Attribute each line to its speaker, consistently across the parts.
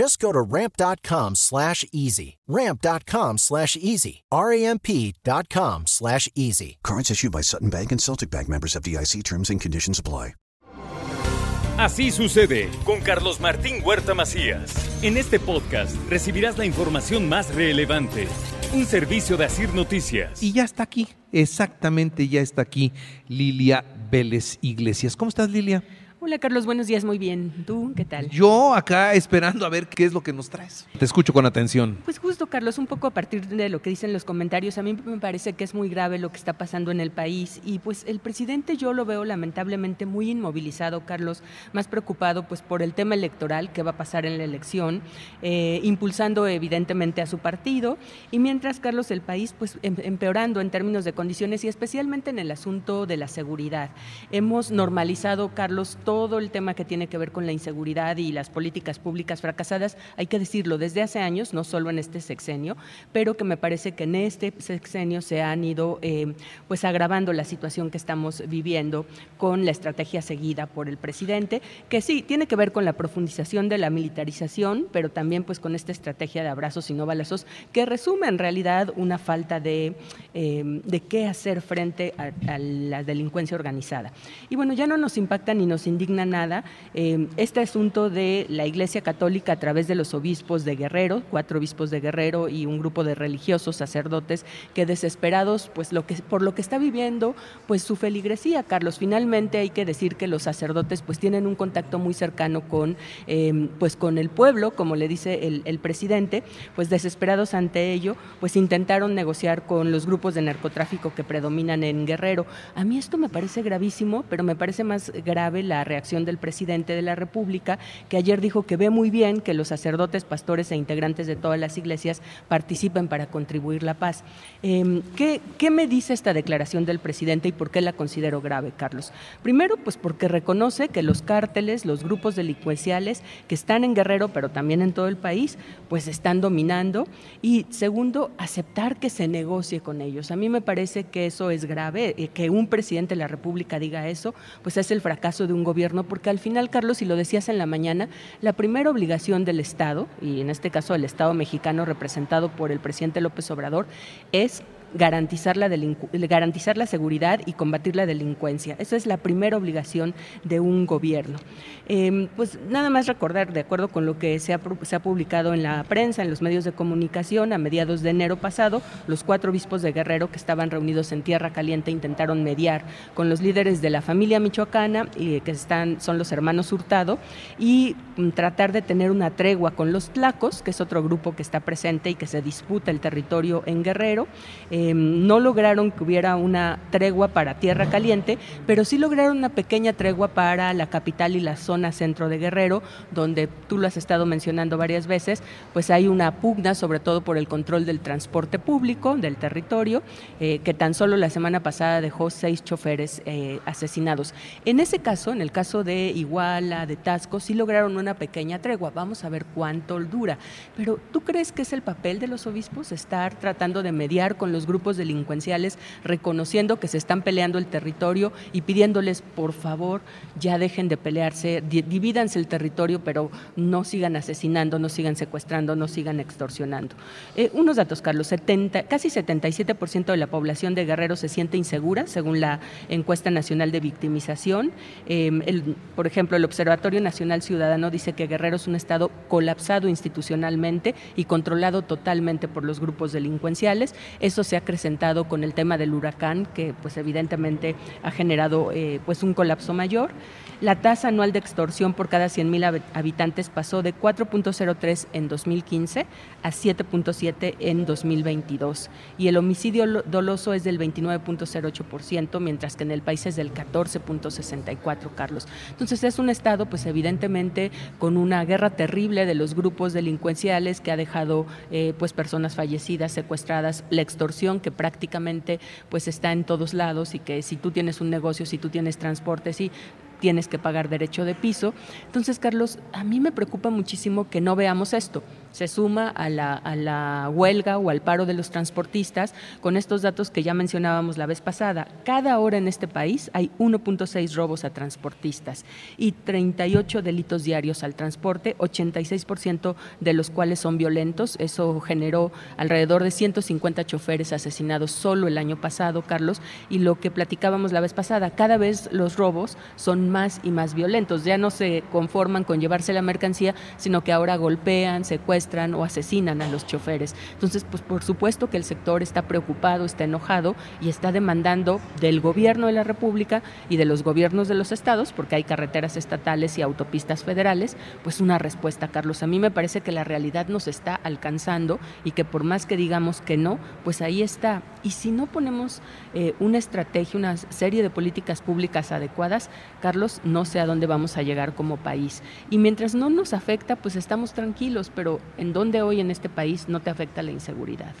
Speaker 1: Just go to ramp.com slash easy. Ramp.com slash easy. R-A-M-P.com slash easy.
Speaker 2: Cards issued by Sutton Bank and Celtic Bank members of DIC terms and conditions apply.
Speaker 3: Así sucede con Carlos Martín Huerta Macías. En este podcast recibirás la información más relevante. Un servicio de Asir Noticias.
Speaker 4: Y ya está aquí, exactamente ya está aquí Lilia Vélez Iglesias. ¿Cómo estás, Lilia?
Speaker 5: Hola Carlos, buenos días, muy bien. ¿Tú qué tal?
Speaker 4: Yo acá esperando a ver qué es lo que nos traes. Te escucho con atención.
Speaker 5: Pues justo Carlos, un poco a partir de lo que dicen los comentarios, a mí me parece que es muy grave lo que está pasando en el país y pues el presidente yo lo veo lamentablemente muy inmovilizado, Carlos, más preocupado pues por el tema electoral que va a pasar en la elección, eh, impulsando evidentemente a su partido y mientras Carlos el país pues em, empeorando en términos de condiciones y especialmente en el asunto de la seguridad. Hemos normalizado, Carlos, todo el tema que tiene que ver con la inseguridad y las políticas públicas fracasadas, hay que decirlo, desde hace años, no solo en este sexenio, pero que me parece que en este sexenio se han ido eh, pues agravando la situación que estamos viviendo con la estrategia seguida por el presidente, que sí, tiene que ver con la profundización de la militarización, pero también pues con esta estrategia de abrazos y no balazos, que resume en realidad una falta de, eh, de qué hacer frente a, a la delincuencia organizada. Y bueno, ya no nos impacta ni nos indigna nada eh, este asunto de la Iglesia Católica a través de los obispos de Guerrero, cuatro obispos de Guerrero y un grupo de religiosos sacerdotes que desesperados, pues lo que por lo que está viviendo, pues su feligresía, Carlos. Finalmente hay que decir que los sacerdotes pues tienen un contacto muy cercano con eh, pues con el pueblo, como le dice el, el presidente, pues desesperados ante ello, pues intentaron negociar con los grupos de narcotráfico que predominan en Guerrero. A mí esto me parece gravísimo, pero me parece más grave la reacción del presidente de la República, que ayer dijo que ve muy bien que los sacerdotes, pastores e integrantes de todas las iglesias participen para contribuir la paz. Eh, ¿qué, ¿Qué me dice esta declaración del presidente y por qué la considero grave, Carlos? Primero, pues porque reconoce que los cárteles, los grupos delincuenciales que están en Guerrero, pero también en todo el país, pues están dominando. Y segundo, aceptar que se negocie con ellos. A mí me parece que eso es grave, eh, que un presidente de la República diga eso, pues es el fracaso de un gobierno, porque al final, Carlos, y lo decías en la mañana, la primera obligación del Estado, y en este caso el Estado mexicano representado por el presidente López Obrador, es garantizar la, garantizar la seguridad y combatir la delincuencia. Esa es la primera obligación de un gobierno. Eh, pues nada más recordar, de acuerdo con lo que se ha, se ha, publicado en la prensa, en los medios de comunicación, a mediados de enero pasado, los cuatro obispos de Guerrero que estaban reunidos en Tierra Caliente intentaron mediar con los líderes de la familia michoacana, y que están, son los hermanos Hurtado, y um, tratar de tener una tregua con los tlacos, que es otro grupo que está presente y que se disputa el territorio en Guerrero. Eh, no lograron que hubiera una tregua para Tierra Caliente, pero sí lograron una pequeña tregua para la capital y la zona centro de Guerrero, donde tú lo has estado mencionando varias veces, pues hay una pugna sobre todo por el control del transporte público del territorio, eh, que tan solo la semana pasada dejó seis choferes eh, asesinados. En ese caso, en el caso de Iguala, de Tasco, sí lograron una pequeña tregua. Vamos a ver cuánto dura. Pero ¿tú crees que es el papel de los obispos estar tratando de mediar con los grupos delincuenciales, reconociendo que se están peleando el territorio y pidiéndoles, por favor, ya dejen de pelearse, divídanse el territorio, pero no sigan asesinando, no sigan secuestrando, no sigan extorsionando. Eh, unos datos, Carlos, 70, casi 77% de la población de Guerrero se siente insegura, según la encuesta nacional de victimización. El, por ejemplo, el Observatorio Nacional Ciudadano dice que Guerrero es un estado colapsado institucionalmente y controlado totalmente por los grupos delincuenciales. Eso se acrecentado con el tema del huracán, que pues evidentemente ha generado eh, pues un colapso mayor. La tasa anual de extorsión por cada 100.000 habitantes pasó de 4.03 en 2015 a 7.7 en 2022 y el homicidio doloso es del 29.08%, mientras que en el país es del 14.64, Carlos. Entonces es un estado pues evidentemente con una guerra terrible de los grupos delincuenciales que ha dejado eh, pues personas fallecidas, secuestradas, la extorsión que prácticamente pues está en todos lados y que si tú tienes un negocio, si tú tienes transporte, sí tienes que pagar derecho de piso. Entonces, Carlos, a mí me preocupa muchísimo que no veamos esto. Se suma a la, a la huelga o al paro de los transportistas con estos datos que ya mencionábamos la vez pasada. Cada hora en este país hay 1.6 robos a transportistas y 38 delitos diarios al transporte, 86% de los cuales son violentos. Eso generó alrededor de 150 choferes asesinados solo el año pasado, Carlos, y lo que platicábamos la vez pasada, cada vez los robos son más y más violentos. Ya no se conforman con llevarse la mercancía, sino que ahora golpean, secuestran o asesinan a los choferes. Entonces, pues por supuesto que el sector está preocupado, está enojado y está demandando del gobierno de la República y de los gobiernos de los estados, porque hay carreteras estatales y autopistas federales, pues una respuesta, Carlos. A mí me parece que la realidad nos está alcanzando y que por más que digamos que no, pues ahí está. Y si no ponemos eh, una estrategia, una serie de políticas públicas adecuadas, Carlos, no sé a dónde vamos a llegar como país. Y mientras no nos afecta, pues estamos tranquilos, pero ¿en dónde hoy en este país no te afecta la inseguridad?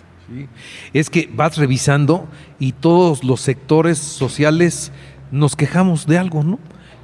Speaker 4: Es que vas revisando y todos los sectores sociales nos quejamos de algo, ¿no?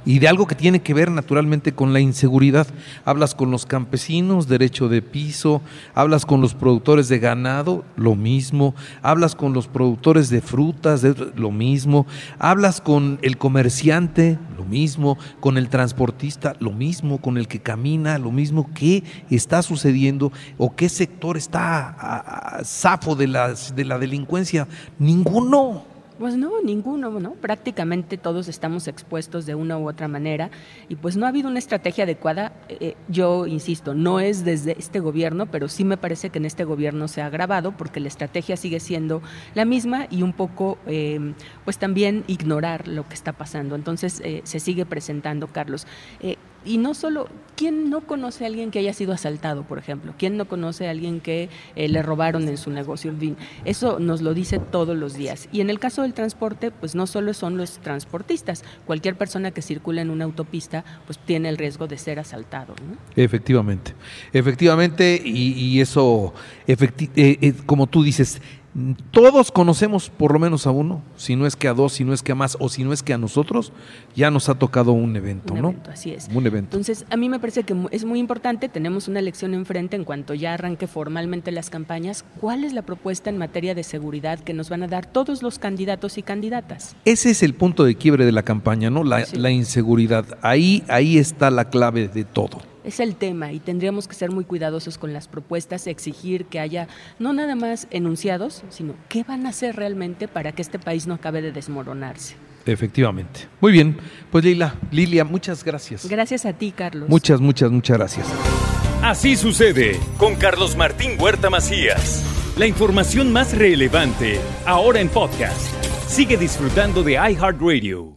Speaker 4: Y de algo que tiene que ver naturalmente con la inseguridad. Hablas con los campesinos, derecho de piso, hablas con los productores de ganado, lo mismo, hablas con los productores de frutas, lo mismo, hablas con el comerciante, lo mismo, con el transportista, lo mismo, con el que camina, lo mismo, ¿qué está sucediendo o qué sector está zafo de de la delincuencia? Ninguno.
Speaker 5: Pues no, ninguno, ¿no? Prácticamente todos estamos expuestos de una u otra manera y pues no ha habido una estrategia adecuada. Eh, yo insisto, no es desde este gobierno, pero sí me parece que en este gobierno se ha agravado porque la estrategia sigue siendo la misma y un poco, eh, pues también ignorar lo que está pasando. Entonces eh, se sigue presentando, Carlos y no solo, ¿quién no conoce a alguien que haya sido asaltado, por ejemplo? ¿Quién no conoce a alguien que eh, le robaron en su negocio? En fin, eso nos lo dice todos los días. Y en el caso del transporte, pues no solo son los transportistas, cualquier persona que circula en una autopista, pues tiene el riesgo de ser asaltado.
Speaker 4: Efectivamente, efectivamente, y, eso, eh, eh, como tú dices, todos conocemos por lo menos a uno, si no es que a dos, si no es que a más, o si no es que a nosotros, ya nos ha tocado un evento,
Speaker 5: un
Speaker 4: ¿no?
Speaker 5: Evento, así es.
Speaker 4: Un evento.
Speaker 5: Entonces, a mí me parece que es muy importante, tenemos una elección enfrente en cuanto ya arranque formalmente las campañas, ¿cuál es la propuesta en materia de seguridad que nos van a dar todos los candidatos y candidatas?
Speaker 4: Ese es el punto de quiebre de la campaña, ¿no? La, la inseguridad. Ahí, ahí está la clave de todo
Speaker 5: es el tema y tendríamos que ser muy cuidadosos con las propuestas, exigir que haya no nada más enunciados, sino qué van a hacer realmente para que este país no acabe de desmoronarse.
Speaker 4: Efectivamente. Muy bien. Pues Lila, Lilia, muchas gracias.
Speaker 5: Gracias a ti, Carlos.
Speaker 4: Muchas, muchas, muchas gracias.
Speaker 3: Así sucede con Carlos Martín Huerta Macías. La información más relevante, ahora en podcast. Sigue disfrutando de iHeartRadio.